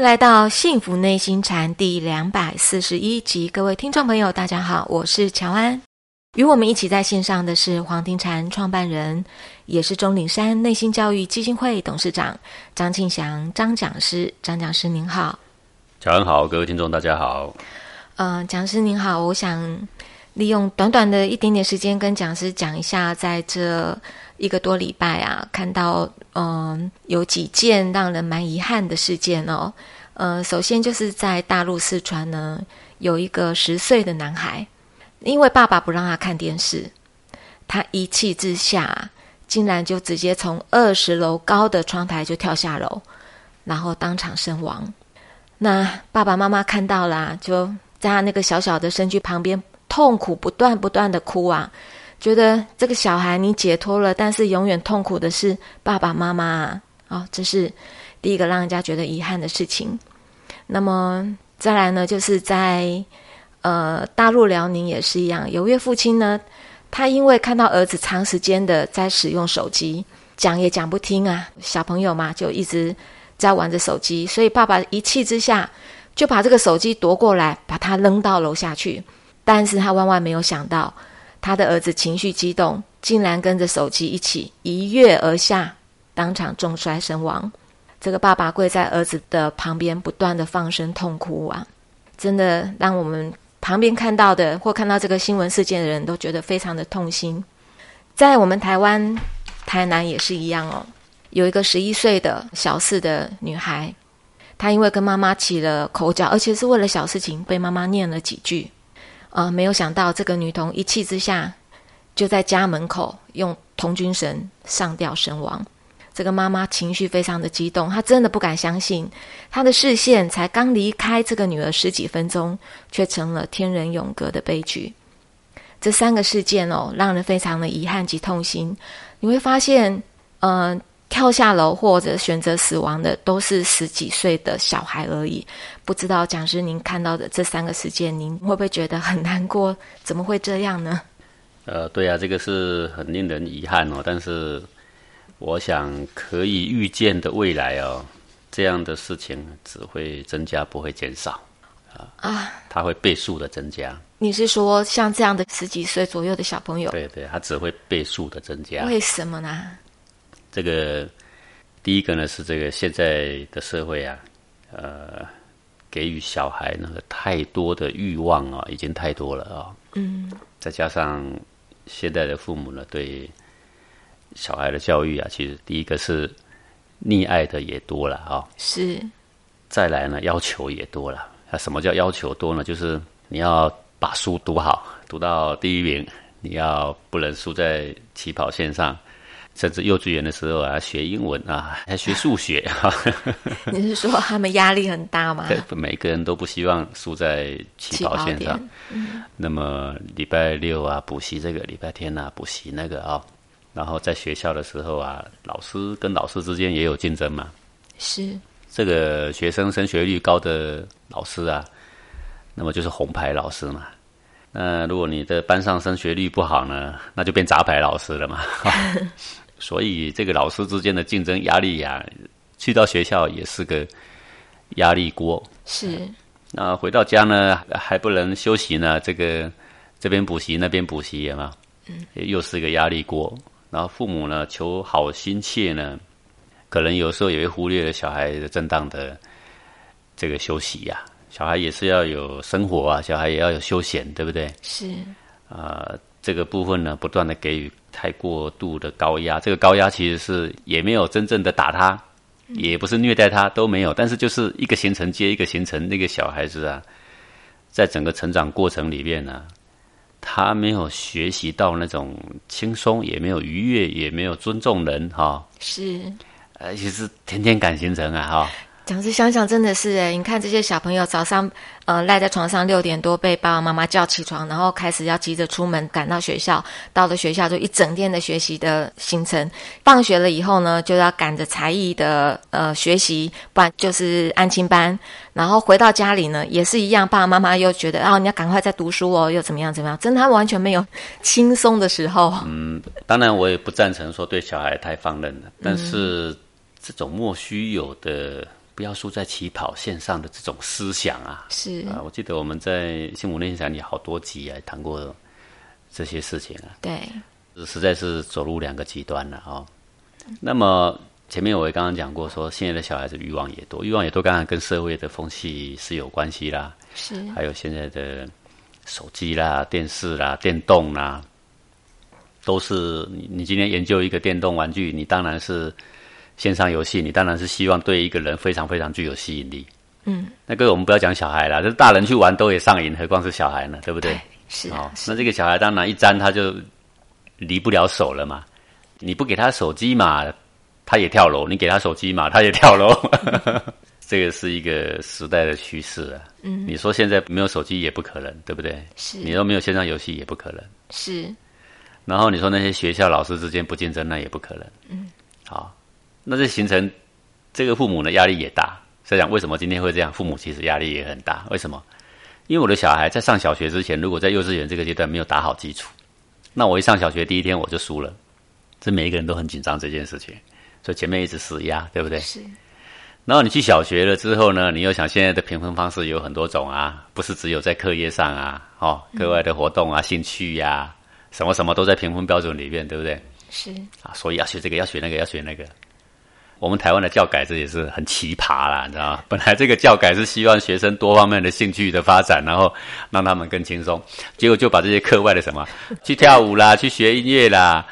来到《幸福内心禅》第两百四十一集，各位听众朋友，大家好，我是乔安。与我们一起在线上的是黄庭禅创办人，也是钟岭山内心教育基金会董事长张庆祥张讲师。张讲师您好，乔安好，各位听众大家好。嗯，讲师您好，我想利用短短的一点点时间跟讲师讲一下，在这。一个多礼拜啊，看到嗯有几件让人蛮遗憾的事件哦。呃，首先就是在大陆四川呢，有一个十岁的男孩，因为爸爸不让他看电视，他一气之下，竟然就直接从二十楼高的窗台就跳下楼，然后当场身亡。那爸爸妈妈看到了，就在他那个小小的身躯旁边，痛苦不断不断的哭啊。觉得这个小孩你解脱了，但是永远痛苦的是爸爸妈妈啊！这是第一个让人家觉得遗憾的事情。那么再来呢，就是在呃大陆辽宁也是一样，有一位父亲呢，他因为看到儿子长时间的在使用手机，讲也讲不听啊，小朋友嘛就一直在玩着手机，所以爸爸一气之下就把这个手机夺过来，把他扔到楼下去。但是他万万没有想到。他的儿子情绪激动，竟然跟着手机一起一跃而下，当场重摔身亡。这个爸爸跪在儿子的旁边，不断的放声痛哭啊！真的让我们旁边看到的或看到这个新闻事件的人都觉得非常的痛心。在我们台湾台南也是一样哦，有一个十一岁的小四的女孩，她因为跟妈妈起了口角，而且是为了小事情被妈妈念了几句。啊！没有想到这个女童一气之下，就在家门口用童军绳上吊身亡。这个妈妈情绪非常的激动，她真的不敢相信，她的视线才刚离开这个女儿十几分钟，却成了天人永隔的悲剧。这三个事件哦，让人非常的遗憾及痛心。你会发现，嗯。跳下楼或者选择死亡的都是十几岁的小孩而已。不知道讲师您看到的这三个事件，您会不会觉得很难过？怎么会这样呢？呃，对啊，这个是很令人遗憾哦。但是我想可以预见的未来哦，这样的事情只会增加，不会减少啊啊！它会倍数的增加。你是说像这样的十几岁左右的小朋友？对对，它只会倍数的增加。为什么呢？这个第一个呢是这个现在的社会啊，呃，给予小孩那个太多的欲望啊，已经太多了啊。嗯。再加上现在的父母呢，对小孩的教育啊，其实第一个是溺爱的也多了啊。是。再来呢，要求也多了。啊，什么叫要求多呢？就是你要把书读好，读到第一名，你要不能输在起跑线上。甚至幼稚园的时候啊，学英文啊，还学数学哈。你是说他们压力很大吗？对，每个人都不希望输在起跑线上。嗯。那么礼拜六啊，补习这个；礼拜天啊，补习那个啊。然后在学校的时候啊，老师跟老师之间也有竞争嘛。是。这个学生升学率高的老师啊，那么就是红牌老师嘛。那如果你的班上升学率不好呢，那就变杂牌老师了嘛。所以这个老师之间的竞争压力呀，去到学校也是个压力锅。是。那回到家呢，还不能休息呢，这个这边补习那边补习嘛，嗯，又是个压力锅。然后父母呢，求好心切呢，可能有时候也会忽略了小孩的正当的这个休息呀。小孩也是要有生活啊，小孩也要有休闲，对不对？是。啊，这个部分呢，不断的给予太过度的高压，这个高压其实是也没有真正的打他，也不是虐待他，都没有。但是就是一个行程接一个行程，那个小孩子啊，在整个成长过程里面呢，他没有学习到那种轻松，也没有愉悦，也没有尊重人，哈。是。而且是天天赶行程啊，哈。讲是想想，真的是哎，你看这些小朋友早上呃赖在床上六点多被爸爸妈妈叫起床，然后开始要急着出门赶到学校，到了学校就一整天的学习的行程。放学了以后呢，就要赶着才艺的呃学习，不然就是安亲班。然后回到家里呢，也是一样，爸爸妈妈又觉得啊，你要赶快在读书哦，又怎么样怎么样？真的，他完全没有轻松的时候。嗯，当然我也不赞成说对小孩太放任了，但是这种莫须有的。不要输在起跑线上的这种思想啊。是啊，我记得我们在幸福内心禅里好多集啊谈过这些事情啊。对，实在是走入两个极端了哦。那么前面我也刚刚讲过，说现在的小孩子欲望也多，欲望也多，当然跟社会的风气是有关系啦。是，还有现在的手机啦、电视啦、电动啦，都是你你今天研究一个电动玩具，你当然是线上游戏，你当然是希望对一个人非常非常具有吸引力。嗯，那个我们不要讲小孩啦，这大人去玩都也上瘾，何况是小孩呢？对不对？是哦，是那这个小孩当然一沾他就离不了手了嘛。你不给他手机嘛，他也跳楼；你给他手机嘛，他也跳楼。这个是一个时代的趋势啊。嗯，你说现在没有手机也不可能，对不对？是你说没有线上游戏也不可能。是，然后你说那些学校老师之间不竞争，那也不可能。嗯，好，那这形成这个父母呢压力也大。所以讲为什么今天会这样？父母其实压力也很大。为什么？因为我的小孩在上小学之前，如果在幼稚园这个阶段没有打好基础，那我一上小学第一天我就输了。这每一个人都很紧张这件事情，所以前面一直施压，对不对？是。然后你去小学了之后呢，你又想现在的评分方式有很多种啊，不是只有在课业上啊，哦，课外的活动啊、兴趣呀、什么什么都在评分标准里面，对不对？是啊，所以要学这个，要学那个，要学那个。我们台湾的教改这也是很奇葩啦，你知道吗？本来这个教改是希望学生多方面的兴趣的发展，然后让他们更轻松，结果就把这些课外的什么 去跳舞啦，去学音乐啦。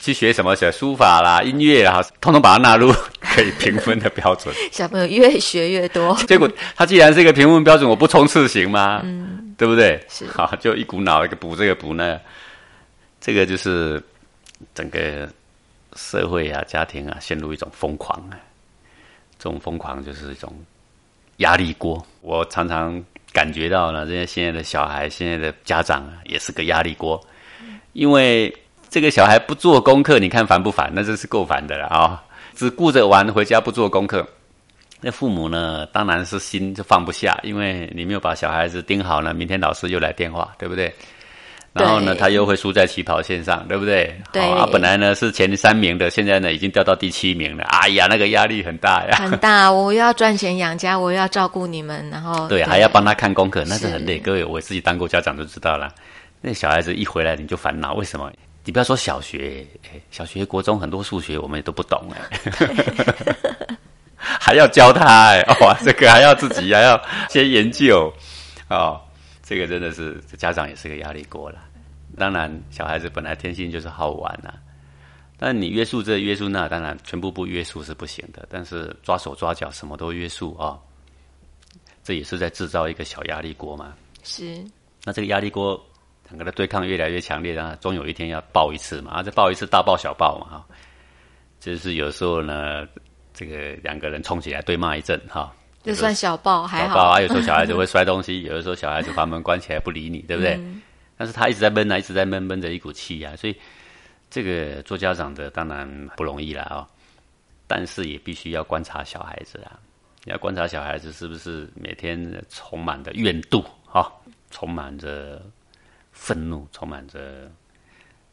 去学什么学书法啦、音乐啦，通通把它纳入 可以评分的标准。小朋友越学越多，结果他既然是一个评分标准，我不冲刺行吗？嗯，对不对？是好，就一股脑一个补这个补那，这个就是整个社会啊、家庭啊陷入一种疯狂啊。这种疯狂就是一种压力锅。我常常感觉到呢，这些现在的小孩、现在的家长啊，也是个压力锅，因为。这个小孩不做功课，你看烦不烦？那真是够烦的了啊！只顾着玩，回家不做功课，那父母呢，当然是心就放不下，因为你没有把小孩子盯好呢，明天老师又来电话，对不对？然后呢，他又会输在起跑线上，对不对？对啊，本来呢是前三名的，现在呢已经掉到第七名了。哎呀，那个压力很大呀，很大！我又要赚钱养家，我又要照顾你们，然后 对，还要帮他看功课，那是很累。各位，我自己当过家长就知道了，那小孩子一回来你就烦恼，为什么？你不要说小学，小学、国中很多数学我们也都不懂哎，还要教他哎，哇，这个还要自己还要先研究哦，这个真的是家长也是个压力锅了。当然，小孩子本来天性就是好玩呐，但你约束这约束那，当然全部不约束是不行的。但是抓手抓脚什么都约束啊，这也是在制造一个小压力锅嘛。是，那这个压力锅。两个的对抗越来越强烈，然后终有一天要爆一次嘛，啊，再爆一次，大爆小爆嘛，哈，就是有时候呢，这个两个人冲起来对骂一阵，哈，就算小爆还好，啊，有时候小孩子会摔东西，有的时候小孩子把门关起来不理你，对不对？但是他一直在闷啊，一直在闷，闷着一股气啊，所以这个做家长的当然不容易了啊，但是也必须要观察小孩子啊，要观察小孩子是不是每天充满的怨妒，哈，充满着。愤怒充满着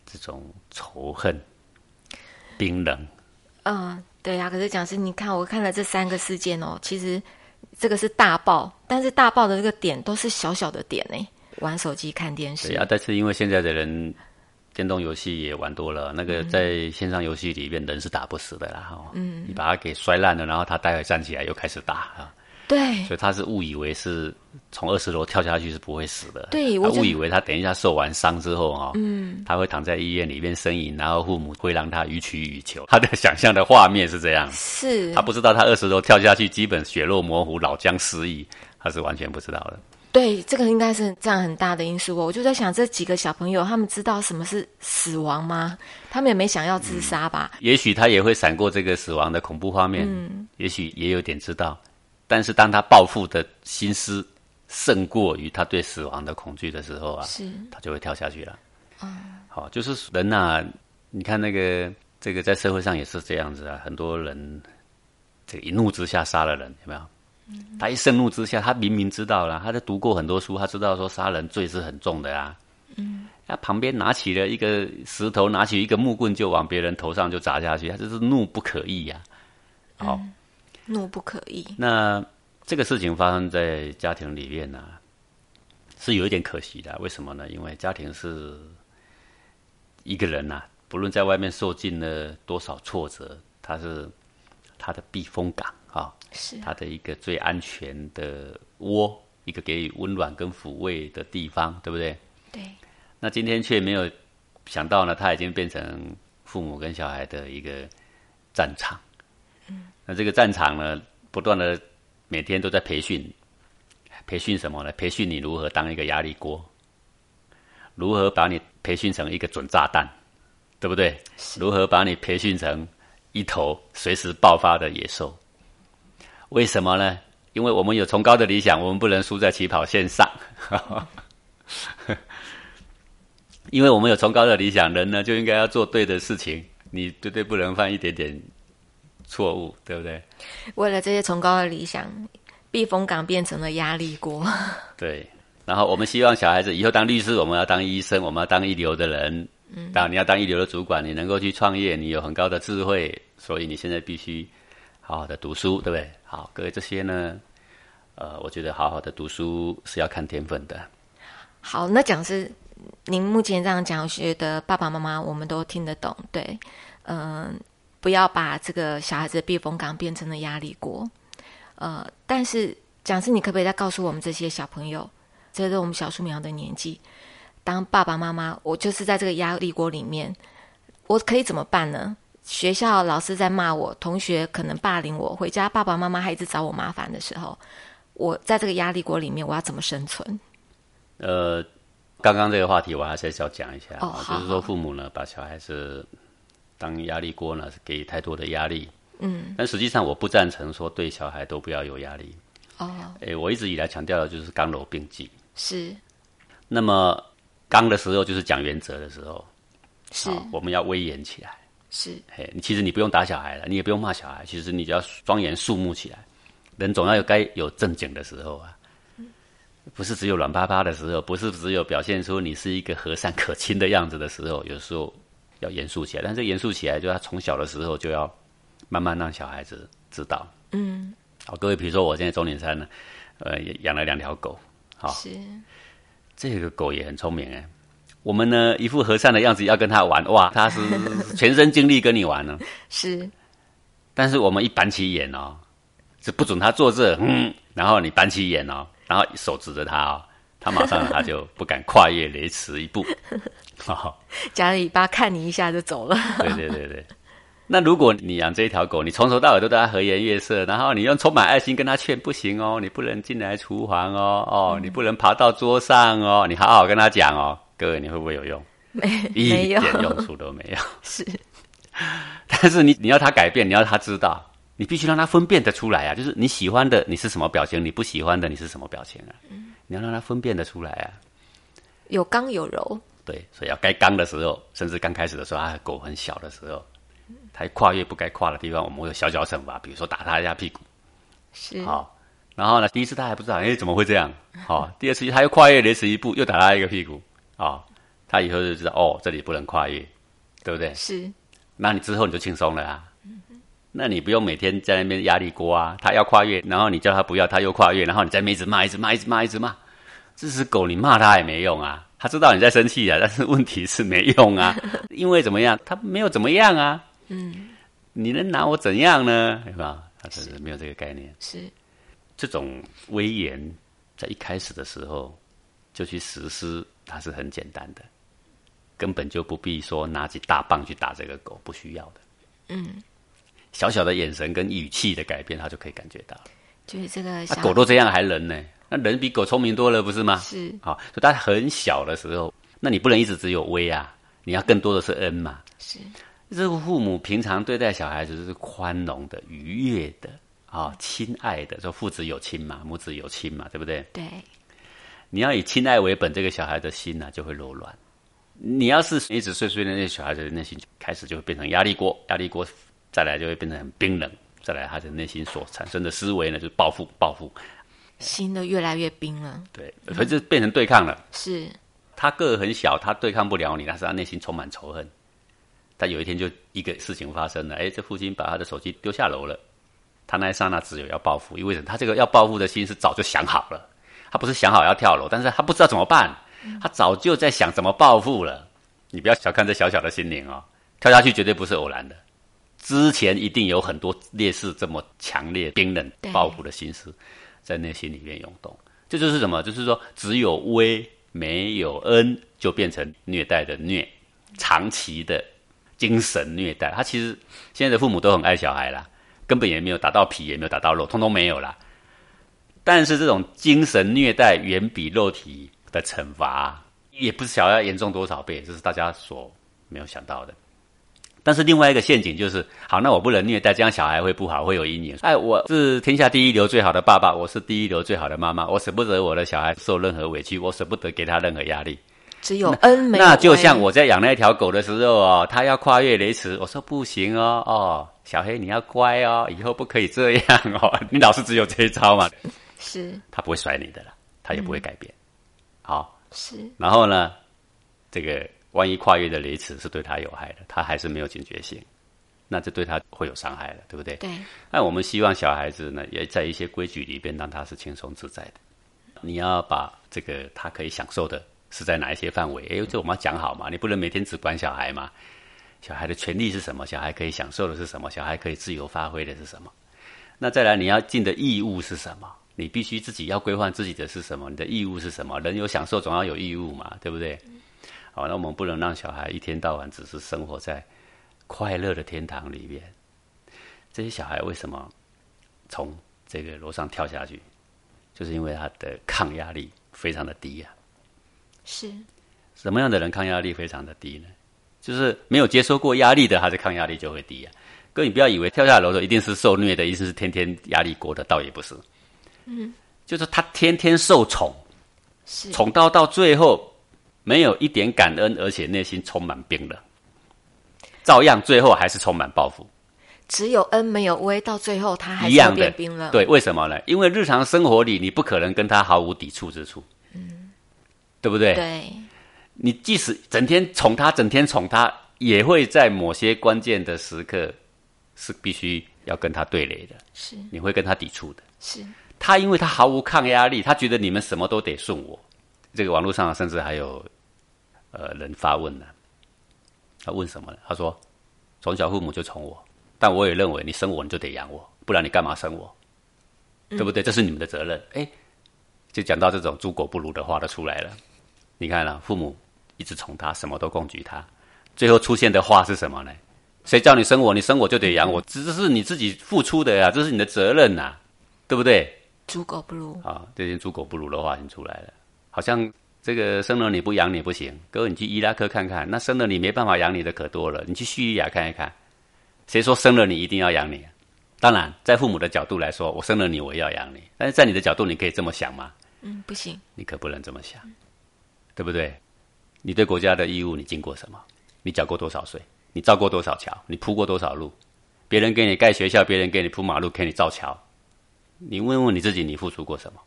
这种仇恨，冰冷。嗯，对呀。可是讲师，你看，我看了这三个事件哦，其实这个是大爆，但是大爆的这个点都是小小的点呢。玩手机、看电视。对啊，但是因为现在的人电动游戏也玩多了，那个在线上游戏里面人是打不死的啦。哈，嗯，你把它给摔烂了，然后他待会站起来又开始打啊。对，所以他是误以为是从二十楼跳下去是不会死的。对，他误以为他等一下受完伤之后哈，嗯，他会躺在医院里面呻吟，然后父母会让他予取予求。他的想象的画面是这样，是他不知道他二十楼跳下去，基本血肉模糊，脑浆失忆，他是完全不知道的。对，这个应该是占很大的因素。我就在想，这几个小朋友他们知道什么是死亡吗？他们也没想要自杀吧？也许他也会闪过这个死亡的恐怖画面，嗯，也许也有点知道。但是当他报复的心思胜过于他对死亡的恐惧的时候啊，是，他就会跳下去了。嗯，好，就是人呐，你看那个这个在社会上也是这样子啊，很多人这个一怒之下杀了人，有没有？他一盛怒之下，他明明知道了，他在读过很多书，他知道说杀人罪是很重的啊。嗯，他旁边拿起了一个石头，拿起一个木棍就往别人头上就砸下去，他就是怒不可遏呀。好。怒不可遏。那这个事情发生在家庭里面呢、是有一点可惜的。为什么呢？因为家庭是一个人呐、不论在外面受尽了多少挫折，他是他的避风港啊，是他的一个最安全的窝，一个给予温暖跟抚慰的地方，对不对？对，那今天却没有想到呢，他已经变成父母跟小孩的一个战场。嗯，那这个战场呢，不断的每天都在培训，培训什么呢？培训你如何当一个压力锅，如何把你培训成一个准炸弹，对不对？如何把你培训成一头随时爆发的野兽？为什么呢？因为我们有崇高的理想，我们不能输在起跑线上。因为我们有崇高的理想，人呢就应该要做对的事情，你绝对不能犯一点点错误，对不对？为了这些崇高的理想，避风港变成了压力锅。对。然后我们希望小孩子以后当律师，我们要当医生，我们要当一流的人。嗯。当然你要当一流的主管，你能够去创业，你有很高的智慧，所以你现在必须好好的读书，对不对？好，各位这些呢，呃，我觉得好好的读书是要看天分的。好，那讲师您目前这样讲，我觉得爸爸妈妈我们都听得懂，对，嗯、不要把这个小孩子的避风港变成了压力锅，呃，但是讲师你可不可以再告诉我们这些小朋友，这是我们小树苗的年纪，当爸爸妈妈，我就是在这个压力锅里面，我可以怎么办呢？学校老师在骂我，同学可能霸凌我，回家爸爸妈妈还一直找我麻烦的时候，我在这个压力锅里面，我要怎么生存？呃，刚刚这个话题我还是要讲一下，哦就是说父母呢把小孩子当压力锅呢，是给太多的压力。嗯，但实际上我不赞成说对小孩都不要有压力。哦，诶，我一直以来强调的就是刚柔并济。是那么刚的时候就是讲原则的时候，是好我们要威严起来。是，嘿，你其实你不用打小孩了，你也不用骂小孩，其实你只要庄严肃穆起来。人总要有该有正经的时候啊，不是只有软趴趴的时候，不是只有表现出你是一个和善可亲的样子的时候，有时候要严肃起来。但是严肃起来，就他从小的时候就要慢慢让小孩子知道。嗯，好，各位，比如说我现在中年山呢，呃，也养了两条狗，好，是这个狗也很聪明哎。我们呢一副和善的样子要跟它玩，哇，它是全身精力跟你玩呢。是但是我们一板起眼哦，是不准它坐这，嗯，然后你板起眼哦，然后手指着它哦，它马上它就不敢跨越雷池一步。好、夹着尾巴看你一下就走了。对对对对。那如果你养这一条狗，你从头到尾都对它和颜悦色，然后你用充满爱心跟它劝，不行哦，你不能进来厨房哦，哦，你不能爬到桌上哦，你好好跟它讲哦，各位你会不会有用？没一没有点用处都没有。是但是你你要它改变，你要它知道，你必须让它分辨得出来啊，就是你喜欢的你是什么表情，你不喜欢的你是什么表情啊？你要让它分辨得出来啊。有刚有柔，对，所以要该刚的时候，甚至刚开始的时候，啊，狗很小的时候，它跨越不该跨的地方，我们会有小小惩罚，比如说打它一下屁股，是好、然后呢，第一次他还不知道，哎，怎么会这样？好、第二次他又跨越雷池一步，又打他一个屁股，啊、他以后就知道哦，这里不能跨越，对不对？是那你之后你就轻松了啊。那你不用每天在那边压力锅啊，他要跨越，然后你叫他不要，他又跨越，然后你在那边一直骂，一直骂，一直骂，一直骂。这只狗你骂它也没用啊，它知道你在生气啊，但是问题是没用啊，因为怎么样，他没有怎么样啊。嗯，你能拿我怎样呢？对吧？他是没有这个概念。是这种威严在一开始的时候就去实施，它是很简单的，根本就不必说拿起大棒去打这个狗，不需要的。嗯，小小的眼神跟语气的改变，他就可以感觉到。就是这个狗都这样，还人呢？那人比狗聪明多了，不是吗？是好，所以它很小的时候，那你不能一直只有威啊，你要更多的是恩嘛。是这个父母平常对待小孩子是宽容的、愉悦的啊、亲爱的，说父子有亲嘛，母子有亲嘛，对不对？对你要以亲爱为本，这个小孩的心呢、就会柔软。你要是一直碎碎念，那小孩子的内心就开始就会变成压力锅，压力锅再来就会变成很冰冷，再来他的内心所产生的思维呢，就是报复，报复，心都越来越冰了。对，所以就变成对抗了。是他个儿很小，他对抗不了你，但是他内心充满仇恨。他有一天就一个事情发生了，哎，这父亲把他的手机丢下楼了，他那一刹那只有要报复，因为什么？他这个要报复的心是早就想好了，他不是想好要跳楼，但是他不知道怎么办，他早就在想怎么报复了。你不要小看这小小的心灵哦，跳下去绝对不是偶然的，之前一定有很多烈士这么强烈、冰冷、报复的心思在内心里面涌动。这就是什么？就是说，只有威没有恩，就变成虐待的虐，长期的精神虐待。他其实现在的父母都很爱小孩啦，根本也没有打到皮，也没有打到肉，通通没有啦。但是这种精神虐待远比肉体的惩罚。也不晓得要严重多少倍，这是大家所没有想到的。但是另外一个陷阱就是，好，那我不能虐待，这样小孩会不好，会有阴影。哎，我是天下第一流最好的爸爸，我是第一流最好的妈妈，我舍不得我的小孩受任何委屈，我舍不得给他任何压力。只有恩没有那就像我在养那条狗的时候哦，它要跨越雷池，我说不行哦，哦，小黑你要乖哦，以后不可以这样哦，你老是只有这一招嘛。是。他不会甩你的了，他也不会改变。好。是，然后呢，这个万一跨越的雷池是对他有害的，他还是没有警觉性，那这对他会有伤害的，对不对？对。那我们希望小孩子呢，也在一些规矩里边让他是轻松自在的。你要把这个他可以享受的是在哪一些范围？哎，这我们要讲好嘛，你不能每天只管小孩嘛。小孩的权利是什么？小孩可以享受的是什么？小孩可以自由发挥的是什么？那再来你要尽的义务是什么？你必须自己要规范自己的是什么？你的义务是什么？人有享受，总要有义务嘛，对不对？好，那我们不能让小孩一天到晚只是生活在快乐的天堂里面。这些小孩为什么从这个楼上跳下去？就是因为他的抗压力非常的低呀。是什么样的人抗压力非常的低呢？就是没有接受过压力的，他的抗压力就会低呀。哥，你不要以为跳下楼的一定是受虐的，一定是天天压力过的，倒也不是。嗯，就是他天天受宠，宠到到最后没有一点感恩，而且内心充满冰冷，照样最后还是充满报复。只有恩没有威，到最后他还一样的冰冷。对，为什么呢？因为日常生活里你不可能跟他毫无抵触之处，嗯，对不对？对，你即使整天宠他，整天宠他，也会在某些关键的时刻是必须要跟他对垒的，是你会跟他抵触的，是。他因为他毫无抗压力，他觉得你们什么都得顺我。这个网络上甚至还有呃人发问呢，他问什么呢？他说：从小父母就宠我，但我也认为你生我你就得养我，不然你干嘛生我？对不对？这是你们的责任。哎，就讲到这种猪狗不如的话都出来了。你看了，父母一直宠他，什么都供给他，最后出现的话是什么呢？谁叫你生我？你生我就得养我，这是你自己付出的呀，这是你的责任呐，对不对？猪狗不如啊！这些猪狗不如的话已经出来了，好像这个生了你不养你不行。各位，你去伊拉克看看，那生了你没办法养你的可多了。你去叙利亚看一看，谁说生了你一定要养你？当然，在父母的角度来说，我生了你我要养你。但是在你的角度，你可以这么想吗？嗯，不行，你可不能这么想，对不对？你对国家的义务，你尽过什么？你缴过多少税？你造过多少桥？你铺过多少路？别人给你盖学校，别人给你铺马路，给你造桥。你问问你自己，你付出过什么？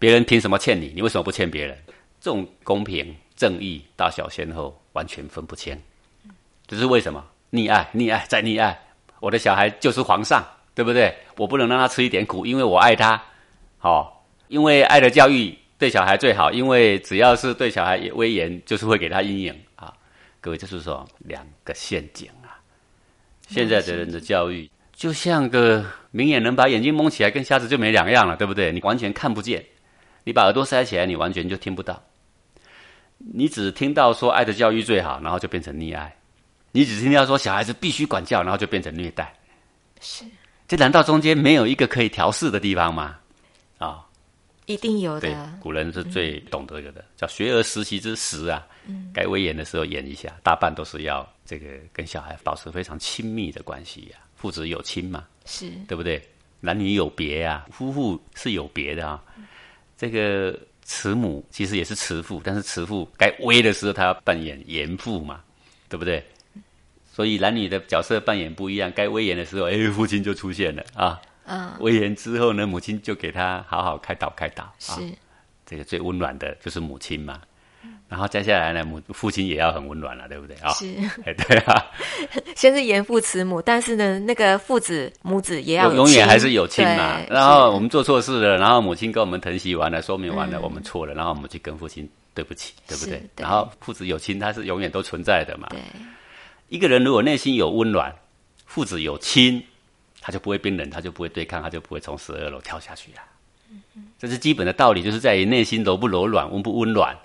别人凭什么欠你？你为什么不欠别人？这种公平正义大小先后完全分不清，这是为什么？溺爱，溺爱，再溺爱。我的小孩就是皇上，对不对？我不能让他吃一点苦，因为我爱他。好，因为爱的教育对小孩最好，因为只要是对小孩威严，就是会给他阴影啊。各位，就是说两个陷阱啊。现在的人的教育。就像个明眼人把眼睛蒙起来，跟瞎子就没两样了，对不对？你完全看不见，你把耳朵塞起来，你完全就听不到。你只听到说爱的教育最好，然后就变成溺爱；你只听到说小孩子必须管教，然后就变成虐待。是，这难道中间没有一个可以调试的地方吗？啊，一定有的。对，古人是最懂得这个的，叫学而时习之时啊。嗯，该威严的时候演一下，大半都是要这个跟小孩保持非常亲密的关系呀。父子有亲嘛？是对不对？男女有别啊，夫妇是有别的啊。这个慈母其实也是慈父，但是慈父该威的时候，他要扮演严父嘛，对不对？所以男女的角色扮演不一样，该威严的时候，哎，父亲就出现了啊。嗯。威严之后呢，母亲就给他好好开导开导。是。这个最温暖的就是母亲嘛。然后接下来呢，母父亲也要很温暖了，对不对啊？是，哎，对啊，先是严父慈母，但是呢，那个父子母子也要永远亲还是有亲嘛。然后我们做错事了，然后母亲跟我们疼惜完了，说明完了，嗯我们错了，然后我们去跟父亲对不起，对不对？对然后父子有亲，它是永远都存在的嘛。对一个人如果内心有温暖，父子有亲，他就不会冰冷，他就不会对抗，他就不会从十二楼跳下去啊。这是基本的道理，就是在于内心柔不柔软，温不温暖。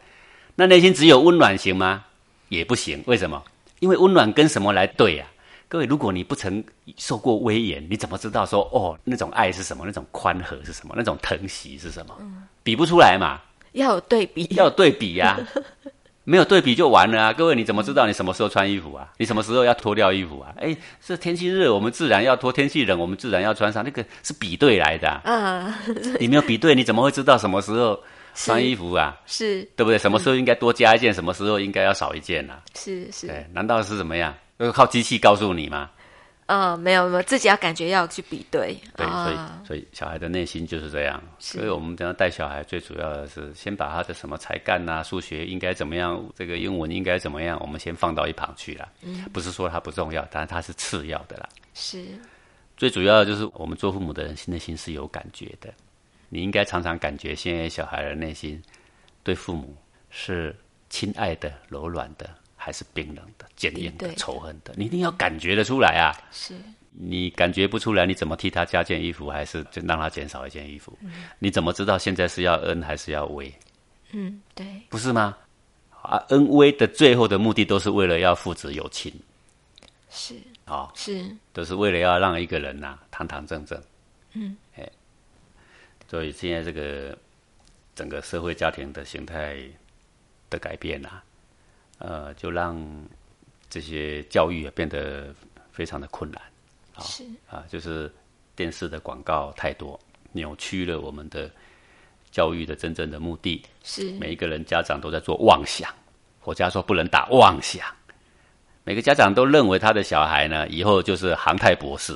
那内心只有温暖行吗？也不行。为什么？因为温暖跟什么来对呀、各位，如果你不曾受过威严，你怎么知道说哦那种爱是什么？那种宽和是什么？那种疼惜是什么？比不出来嘛。要有对比，要有对比呀、没有对比就完了啊！各位，你怎么知道你什么时候穿衣服啊？你什么时候要脱掉衣服啊？哎，是天气热，我们自然要脱；天气冷，我们自然要穿上。那个是比对来的、啊，啊，你没有比对，你怎么会知道什么时候穿衣服啊？是对不对？什么时候应该多加一件，什么时候应该要少一件啊？是是，对，难道是怎么样？要靠机器告诉你吗？嗯，没有没有，自己要感觉要去比对，对，所以啊，所以小孩的内心就是这样。所以我们讲带小孩，最主要的是先把他的什么才干啊、数学应该怎么样，这个英文应该怎么样，我们先放到一旁去了。嗯不是说它不重要，但是它是次要的啦。是最主要的就是我们做父母的人心内心是有感觉的，你应该常常感觉现在小孩的内心对父母是亲爱的、柔软的，还是冰冷的、坚硬的、仇恨的，你一定要感觉得出来啊！是你感觉不出来，你怎么替他加件衣服，还是就让他减少一件衣服？你怎么知道现在是要恩还是要威？嗯对不是吗？啊，恩威的最后的目的都是为了要父子有亲是啊、是都是为了要让一个人呐、堂堂正正。嗯，哎，所以现在这个整个社会家庭的形态的改变啊、呃，就让这些教育也变得非常的困难。啊是啊，就是电视的广告太多，扭曲了我们的教育的真正的目的。是每一个人家长都在做妄想，我家说不能打妄想。每个家长都认为他的小孩呢，以后就是航太博士，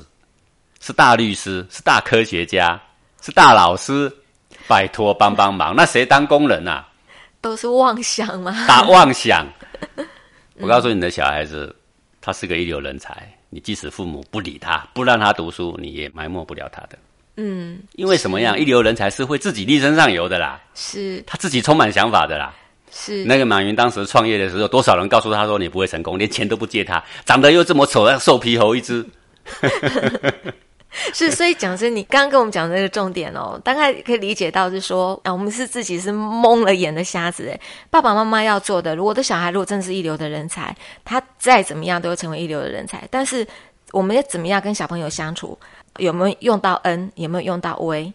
是大律师，是大科学家，是大老师。拜托帮帮忙，那谁当工人啊？都是妄想吗，打妄想。我告诉你的小孩子，他是个一流人才，你即使父母不理他，不让他读书，你也埋没不了他的。嗯因为什么样？一流人才是会自己力争上游的啦，是他自己充满想法的啦。是那个马云当时创业的时候，多少人告诉他说你不会成功，连钱都不借他，长得又这么丑，像瘦皮猴一只。是，所以讲师，你刚刚跟我们讲的那个重点哦，大概可以理解到是说，啊，我们是自己是蒙了眼的瞎子诶。爸爸妈妈要做的，如果我的小孩如果真的是一流的人才，他再怎么样都会成为一流的人才。但是我们要怎么样跟小朋友相处，有没有用到恩，有没有用到威？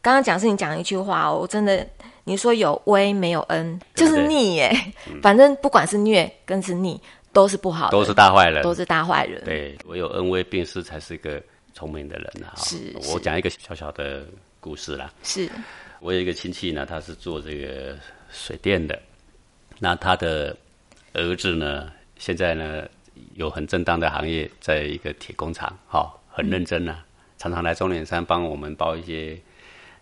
刚刚讲是你讲一句话哦，我真的你说有威没有恩，就是逆耶。反正不管是虐跟是逆，都是不好的，都是大坏人。都是大坏人。对，唯有恩威并施才是一个聪明的人啊。是我讲一个小小的故事啦。是我有一个亲戚呢，他是做这个水电的，那他的儿子呢，现在呢有很正当的行业，在一个铁工厂，哈、很认真啊，常常来中岭山帮我们包一些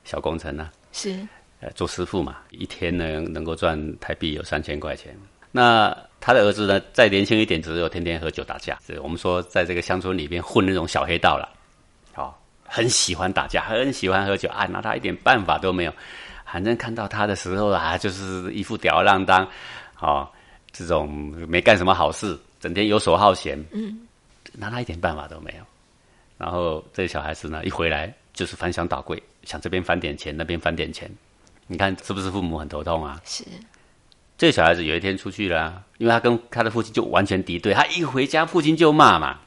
小工程啊，是呃，做师傅嘛，一天呢能够赚台币有三千块钱。那他的儿子呢，再年轻一点，只有天天喝酒打架。是我们说，在这个乡村里边混那种小黑道了，哦，很喜欢打架，很喜欢喝酒啊，拿他一点办法都没有。反正看到他的时候啊，就是一副吊儿郎当，哦，这种没干什么好事，整天游手好闲，嗯，拿他一点办法都没有。然后这小孩子呢，一回来就是翻箱倒柜，想这边翻点钱，那边翻点钱。你看是不是父母很头痛啊？是这个小孩子有一天出去了啊、因为他跟他的父亲就完全敌对，他一回家父亲就骂嘛，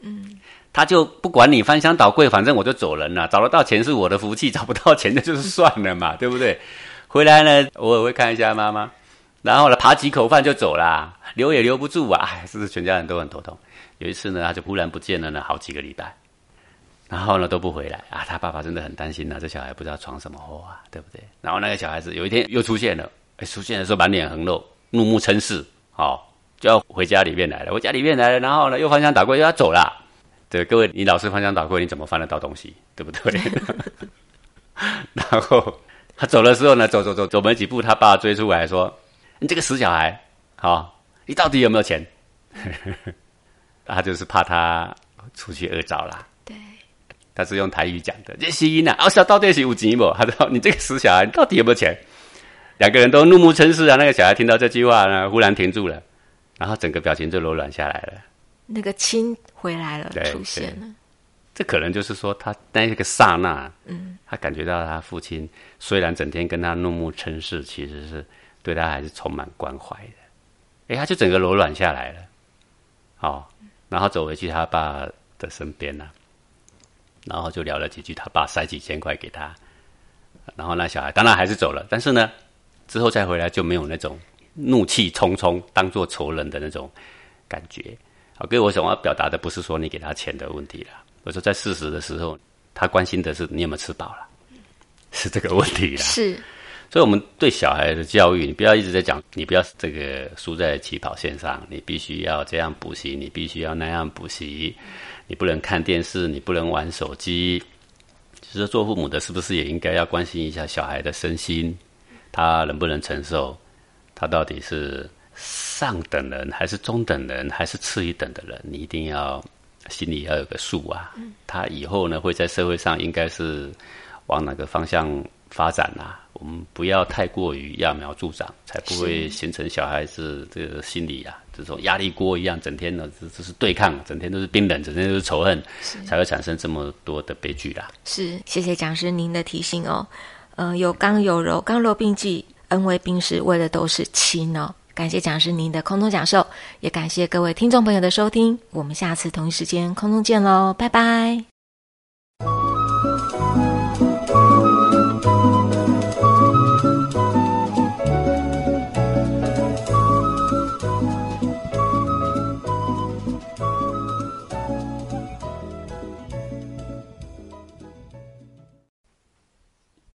嗯，他就不管你翻箱倒柜，反正我就走人了，找得到钱是我的福气，找不到钱那就是算了嘛，对不对？回来呢，偶尔会看一下妈妈，然后呢扒几口饭就走啦，留也留不住啊，哎，是不是全家人都很头痛？有一次呢，他就忽然不见了呢，好几个礼拜。然后呢都不回来啊，他爸爸真的很担心呐、这小孩不知道闯什么祸啊，对不对？然后那个小孩子有一天又出现了，哎，出现的时候满脸横肉，怒目嗔视，好、就要回家里面来了。回家里面来了，然后呢又翻箱倒柜又要走了。对，各位，你老是翻箱倒柜，你怎么翻得到东西？对不对？然后他走的时候呢，走走走走没几步，他爸追出来说：“你这个死小孩，好，你到底有没有钱？他就是怕他出去恶招啦。对，他是用台语讲的，这是因啊，哦，小到底是有钱不？他说你这个死小孩，你到底有没有钱？两个人都怒目嗔视啊！那个小孩听到这句话呢，忽然停住了，然后整个表情就柔软下来了。那个亲回来了，出现了。这可能就是说，他那一个刹那，嗯，他感觉到他父亲虽然整天跟他怒目嗔视，其实是对他还是充满关怀的。哎，他就整个柔软下来了。哦，然后走回去他爸的身边呢，然后就聊了几句，他爸塞几千块给他，然后那小孩当然还是走了，但是呢。之后再回来就没有那种怒气冲冲、当做仇人的那种感觉。好，各位，我想要表达的不是说你给他钱的问题了，我说在事实的时候，他关心的是你有没有吃饱了，是这个问题啦。是，所以，我们对小孩的教育，你不要一直在讲，你不要这个输在起跑线上，你必须要这样补习，你必须要那样补习，你不能看电视，你不能玩手机。其实，做父母的，是不是也应该要关心一下小孩的身心？他能不能承受？他到底是上等人，还是中等人，还是次一等的人？你一定要心里要有个数啊！他以后呢，会在社会上应该是往哪个方向发展啊？我们不要太过于揠苗助长，才不会形成小孩子这个心理啊，这种压力锅一样，整天呢这这是对抗，整天都是冰冷，整天都是仇恨，才会产生这么多的悲剧啦。是，谢谢讲师您的提醒哦。呃，有刚有柔，刚柔并济，恩威并施，为的都是亲哦。感谢讲师您的空中讲授，也感谢各位听众朋友的收听。我们下次同一时间空中见喽，拜拜。